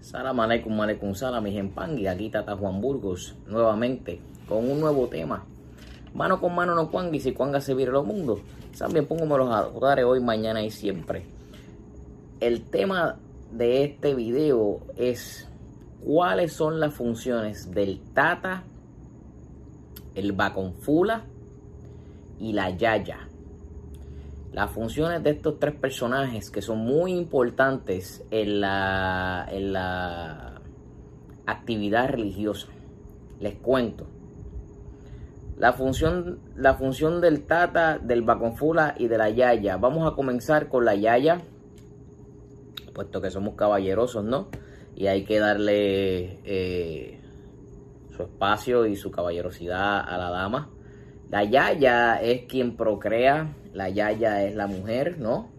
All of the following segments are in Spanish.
Salam aleikum aleikum salam, mi y aquí Tata Juan Burgos, nuevamente, con un nuevo tema. Mano con mano no cuangui, si cuanga se vire los mundos. También pongo los adoradores hoy, mañana y siempre. El tema de este video es cuáles son las funciones del Tata, el Baconfula y la Yaya. Las funciones de estos tres personajes que son muy importantes en la, en la actividad religiosa. Les cuento. La función, la función del Tata, del Baconfula y de la Yaya. Vamos a comenzar con la Yaya, puesto que somos caballerosos, ¿no? Y hay que darle eh, su espacio y su caballerosidad a la dama. La Yaya es quien procrea, la Yaya es la mujer, ¿no?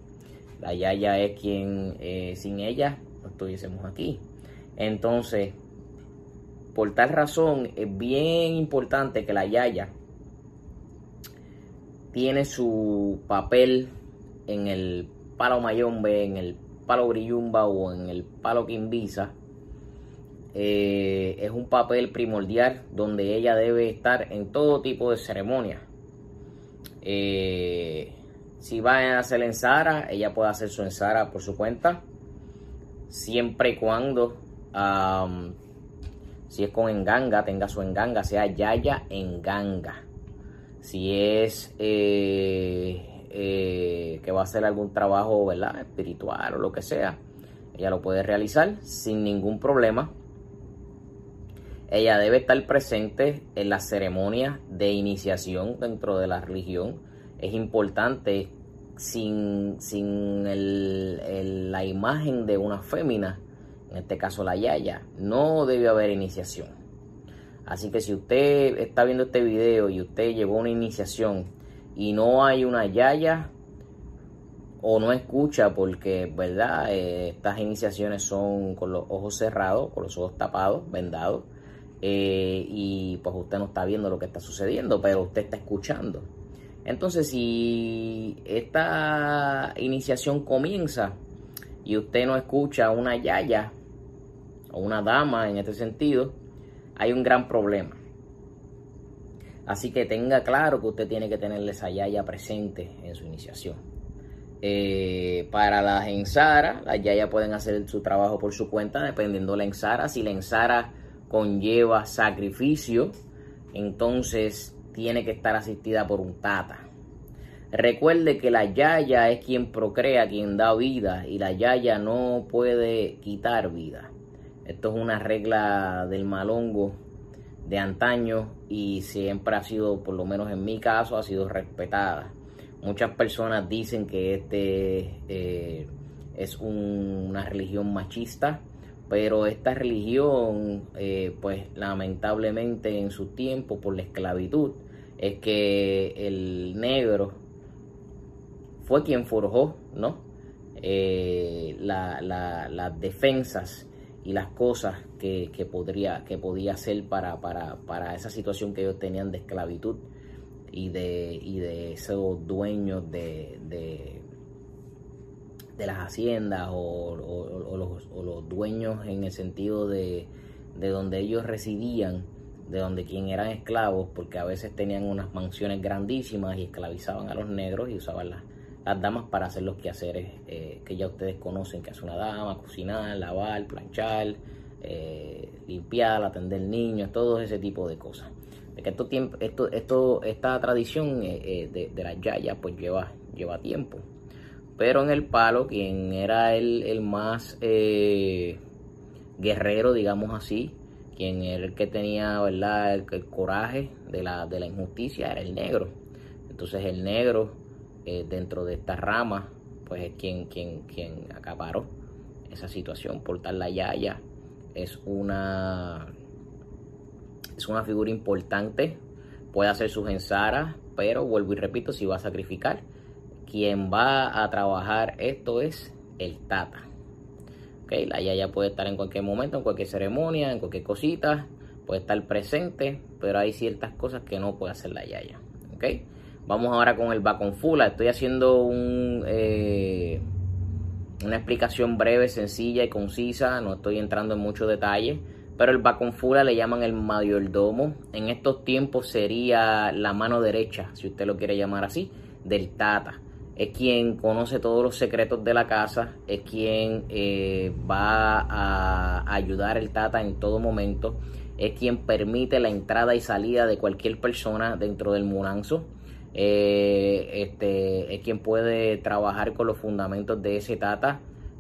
La Yaya es quien, eh, sin ella, no estuviésemos aquí. Entonces, por tal razón, es bien importante que la Yaya tiene su papel en el palo mayombe, en el palo grillumba o en el palo quimbisa eh, es un papel primordial donde ella debe estar en todo tipo de ceremonia. Eh, si va a hacer en Sara, ella puede hacer su ensara por su cuenta, siempre y cuando, si es con enganga, tenga su enganga, sea yaya enganga. Si es eh, que va a hacer algún trabajo ¿verdad? espiritual o lo que sea, ella lo puede realizar sin ningún problema ella debe estar presente en la ceremonia de iniciación dentro de la religión. Es importante sin, sin la imagen de una fémina, en este caso la yaya, no debe haber iniciación. Así que si usted está viendo este video y usted llevó una iniciación y no hay una yaya o no escucha porque, ¿verdad? Eh, estas iniciaciones son con los ojos cerrados, con los ojos tapados, vendados eh, y pues usted no está viendo lo que está sucediendo, pero usted está escuchando. Entonces, si esta iniciación comienza y usted no escucha una yaya o una dama en este sentido, hay un gran problema. Así que tenga claro que usted tiene que tenerle esa yaya presente en su iniciación. Eh, para las ensara, las yayas pueden hacer su trabajo por su cuenta, dependiendo de la ensara. Si la ensara conlleva sacrificio, entonces tiene que estar asistida por un tata. Recuerde que la yaya es quien procrea, quien da vida y la yaya no puede quitar vida. Esto es una regla del malongo de antaño y siempre ha sido, por lo menos en mi caso, ha sido respetada. Muchas personas dicen que este eh, es una religión machista pero esta religión, eh, pues lamentablemente en su tiempo, por la esclavitud, es que el negro fue quien forjó, ¿no? Eh, las defensas y las cosas que, podría, que podía hacer para, para, esa situación que ellos tenían de esclavitud y de, y de esos dueños de las haciendas o, los, dueños en el sentido de, donde ellos residían, de donde quien eran esclavos, porque a veces tenían unas mansiones grandísimas y esclavizaban a los negros y usaban las, las damas para hacer los quehaceres eh, que ya ustedes conocen, que hace una dama, cocinar, lavar, planchar, eh, limpiar, atender niños, todo ese tipo de cosas. De que esto, esto, esto, esta tradición eh, de, de las yayas pues lleva, lleva tiempo. Pero en el palo, quien era el, más eh, guerrero, digamos así, quien era el que tenía ¿verdad? El, coraje de la, de la, injusticia, era el negro. Entonces el negro, eh, dentro de esta rama, pues es quien, quien, quien acaparó esa situación. Por tal la Yaya es una, es una figura importante, puede hacer sus ensaras, pero vuelvo y repito, si va a sacrificar quien va a trabajar esto es el Tata. Okay, la Yaya puede estar en cualquier momento, en cualquier ceremonia, en cualquier cosita, puede estar presente, pero hay ciertas cosas que no puede hacer la Yaya. Okay. Vamos ahora con el Baconfula. Estoy haciendo eh, Una explicación breve, sencilla y concisa, no estoy entrando en mucho detalle, pero el Baconfula le llaman el mayordomo. En estos tiempos sería la mano derecha, si usted lo quiere llamar así, del Tata. Es quien conoce todos los secretos de la casa, es quien eh, va a ayudar al Tata en todo momento, es quien permite la entrada y salida de cualquier persona dentro del Munanzo. Eh, este, es quien puede trabajar con los fundamentos de ese Tata.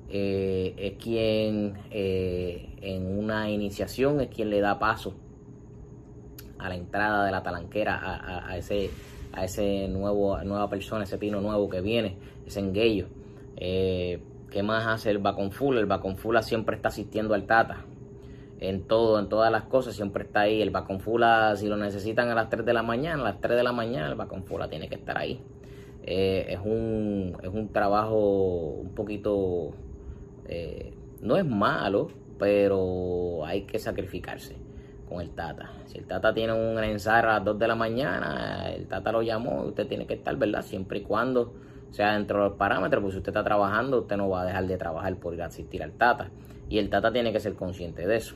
Eh, es quien en una iniciación es quien le da paso a la entrada de la talanquera a, ese a ese nuevo nueva persona ese pino nuevo que viene ese enguello. Eh, qué más hace el Baconfula el Baconfula siempre está asistiendo al Tata. En todo en todas las cosas siempre está ahí. El Baconfula si lo necesitan a las 3 de la mañana a las 3 de la mañana el Baconfula tiene que estar ahí. Eh, es un es un trabajo un poquito eh, no es malo pero hay que sacrificarse con el Tata. Si el Tata tiene un ensayo a las 2 de la mañana, el Tata lo llamó, usted tiene que estar, ¿verdad? Siempre y cuando sea dentro de los parámetros, pues si usted está trabajando, usted no va a dejar de trabajar por ir a asistir al Tata. Y el Tata tiene que ser consciente de eso.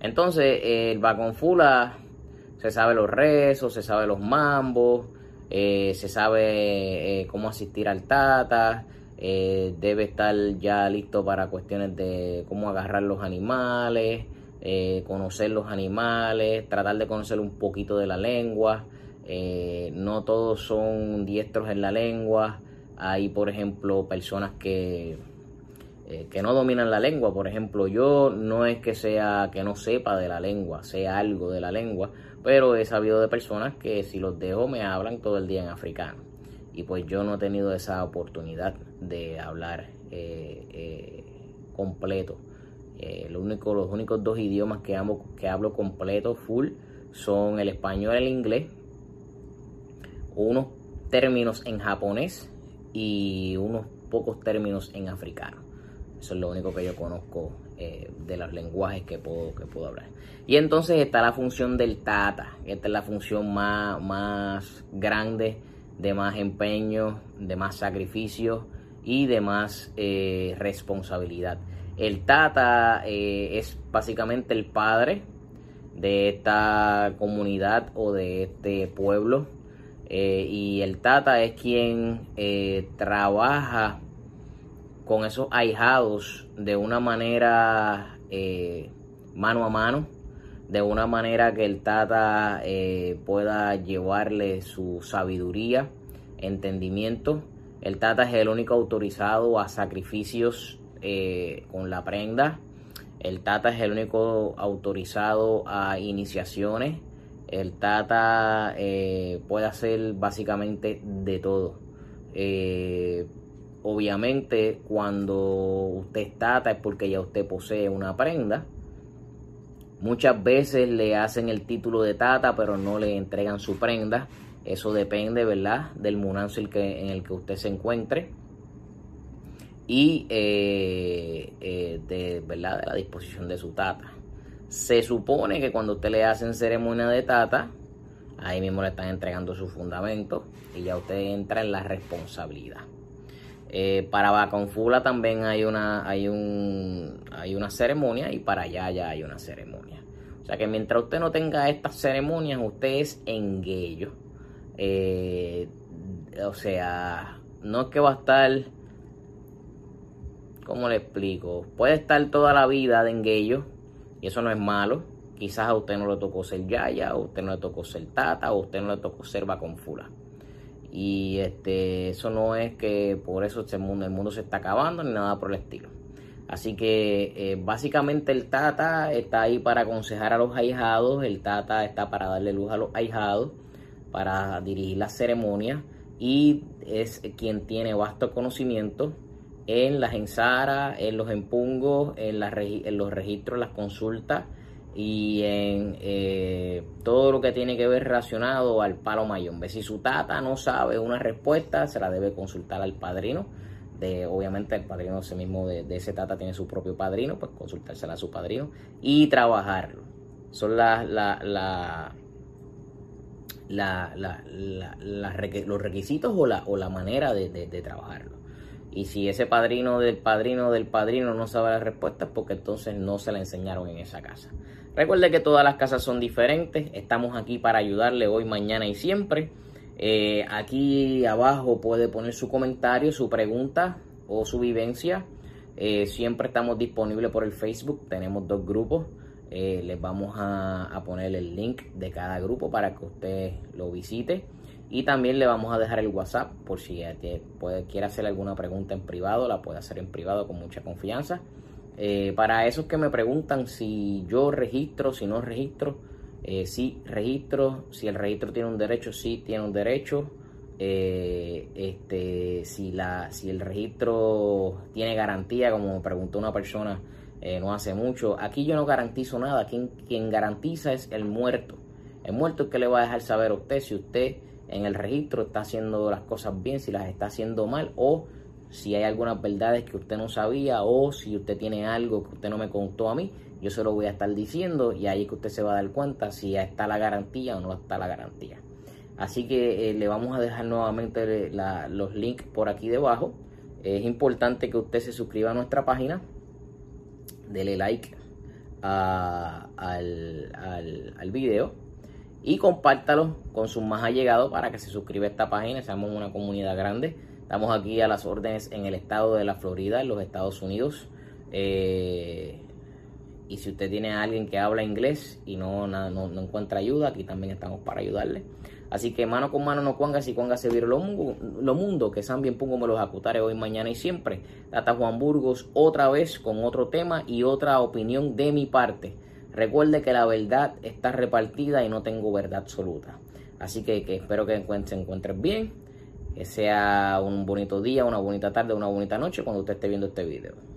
Entonces, el Baconfula se sabe los rezos, se sabe los mambos, eh, se sabe eh, cómo asistir al Tata, eh, debe estar ya listo para cuestiones de cómo agarrar los animales, eh, conocer los animales, tratar de conocer un poquito de la lengua. Eh, no todos son diestros en la lengua. Hay, por ejemplo, personas que, que no dominan la lengua. Por ejemplo, yo no es que sea que no sepa de la lengua, sea algo de la lengua, pero he sabido de personas que si los dejo me hablan todo el día en africano y pues yo no he tenido esa oportunidad de hablar eh, eh, completo. Eh, los únicos dos idiomas que, hablo completo, full, son el español y el inglés, unos términos en japonés y unos pocos términos en africano. Eso es lo único que yo conozco de los lenguajes que puedo, que puedo hablar. Y entonces está la función del tata. Esta es la función más, más grande de más empeño, de más sacrificio y de más eh, responsabilidad. El Tata eh, es básicamente el padre de esta comunidad o de este pueblo eh, y el Tata es quien trabaja con esos ahijados de una manera mano a mano de una manera que el Tata eh, pueda llevarle su sabiduría, entendimiento. El Tata es el único autorizado a sacrificios eh, con la prenda. El Tata es el único autorizado a iniciaciones. El Tata eh, puede hacer básicamente de todo. obviamente cuando usted es Tata es porque ya usted posee una prenda Muchas veces le hacen el título de tata, pero no le entregan su prenda. Eso depende, ¿verdad?, del munanzo en el que usted se encuentre y eh, eh, de, ¿verdad? de la disposición de su tata. Se supone que cuando usted le hacen ceremonia de tata, ahí mismo le están entregando su fundamento y ya usted entra en la responsabilidad. Eh, para Baconfula también hay una, hay, un, hay una ceremonia y para allá ya hay una ceremonia. O sea que mientras usted no tenga estas ceremonias, usted es enguello. Eh, o sea, no es que va a estar, ¿cómo le explico? Puede estar toda la vida de enguello y eso no es malo. Quizás a usted no le tocó ser yaya, a usted no le tocó ser tata, a usted no le tocó ser Baconfula. Y este, eso no es que por eso este mundo, el mundo se está acabando ni nada por el estilo. Así que eh, básicamente el Tata está ahí para aconsejar a los ahijados, el Tata está para darle luz a los ahijados, para dirigir las ceremonias y es quien tiene vasto conocimiento en las ensaras, en los empungos, en, los registros, las consultas y en eh, todo lo que tiene que ver relacionado al palo mayón. Si su tata no sabe una respuesta, se la debe consultar al padrino. De, obviamente el padrino ese mismo de, ese tata tiene su propio padrino, pues consultársela a su padrino y trabajarlo. Son las la, la, la, los requisitos o la, o la manera de, de trabajarlo. Y si ese padrino del padrino del padrino no sabe las respuestas, porque entonces no se la enseñaron en esa casa. Recuerde que todas las casas son diferentes. Estamos aquí para ayudarle hoy, mañana y siempre. Eh, aquí abajo puede poner su comentario, su pregunta o su vivencia. Eh, siempre estamos disponibles por el Facebook. Tenemos dos grupos. Eh, les vamos a, poner el link de cada grupo para que usted lo visite. Y también le vamos a dejar el WhatsApp por si quiere hacer alguna pregunta en privado, la puede hacer en privado con mucha confianza. Eh, para esos que me preguntan si yo registro, si no registro, eh, sí registro, si el registro tiene un derecho, sí tiene un derecho. Eh, este, si, la, si el registro tiene garantía, como preguntó una persona no hace mucho, aquí yo no garantizo nada, quien, quien garantiza es el muerto. El muerto es que le va a dejar saber a usted si usted en el registro está haciendo las cosas bien, si las está haciendo mal o si hay algunas verdades que usted no sabía o si usted tiene algo que usted no me contó a mí, yo se lo voy a estar diciendo y ahí que usted se va a dar cuenta si ya está la garantía o no está la garantía. Así que eh, le vamos a dejar nuevamente los links por aquí debajo. Es importante que usted se suscriba a nuestra página, dele like al, al, al video y compártalo con sus más allegados para que se suscriba a esta página, seamos una comunidad grande. Estamos aquí a las órdenes en el estado de la Florida, en los Estados Unidos. Eh, y si usted tiene a alguien que habla inglés y no, encuentra ayuda, aquí también estamos para ayudarle. Así que mano con mano no cuangas y cuangas se lo mundo, que sean bien pongo me los acutare hoy, mañana y siempre. Tata Juan Burgos otra vez con otro tema y otra opinión de mi parte. Recuerde que la verdad está repartida y no tengo verdad absoluta. Así que, espero que se encuentren bien. Que sea un bonito día, una bonita tarde, una bonita noche cuando usted esté viendo este video.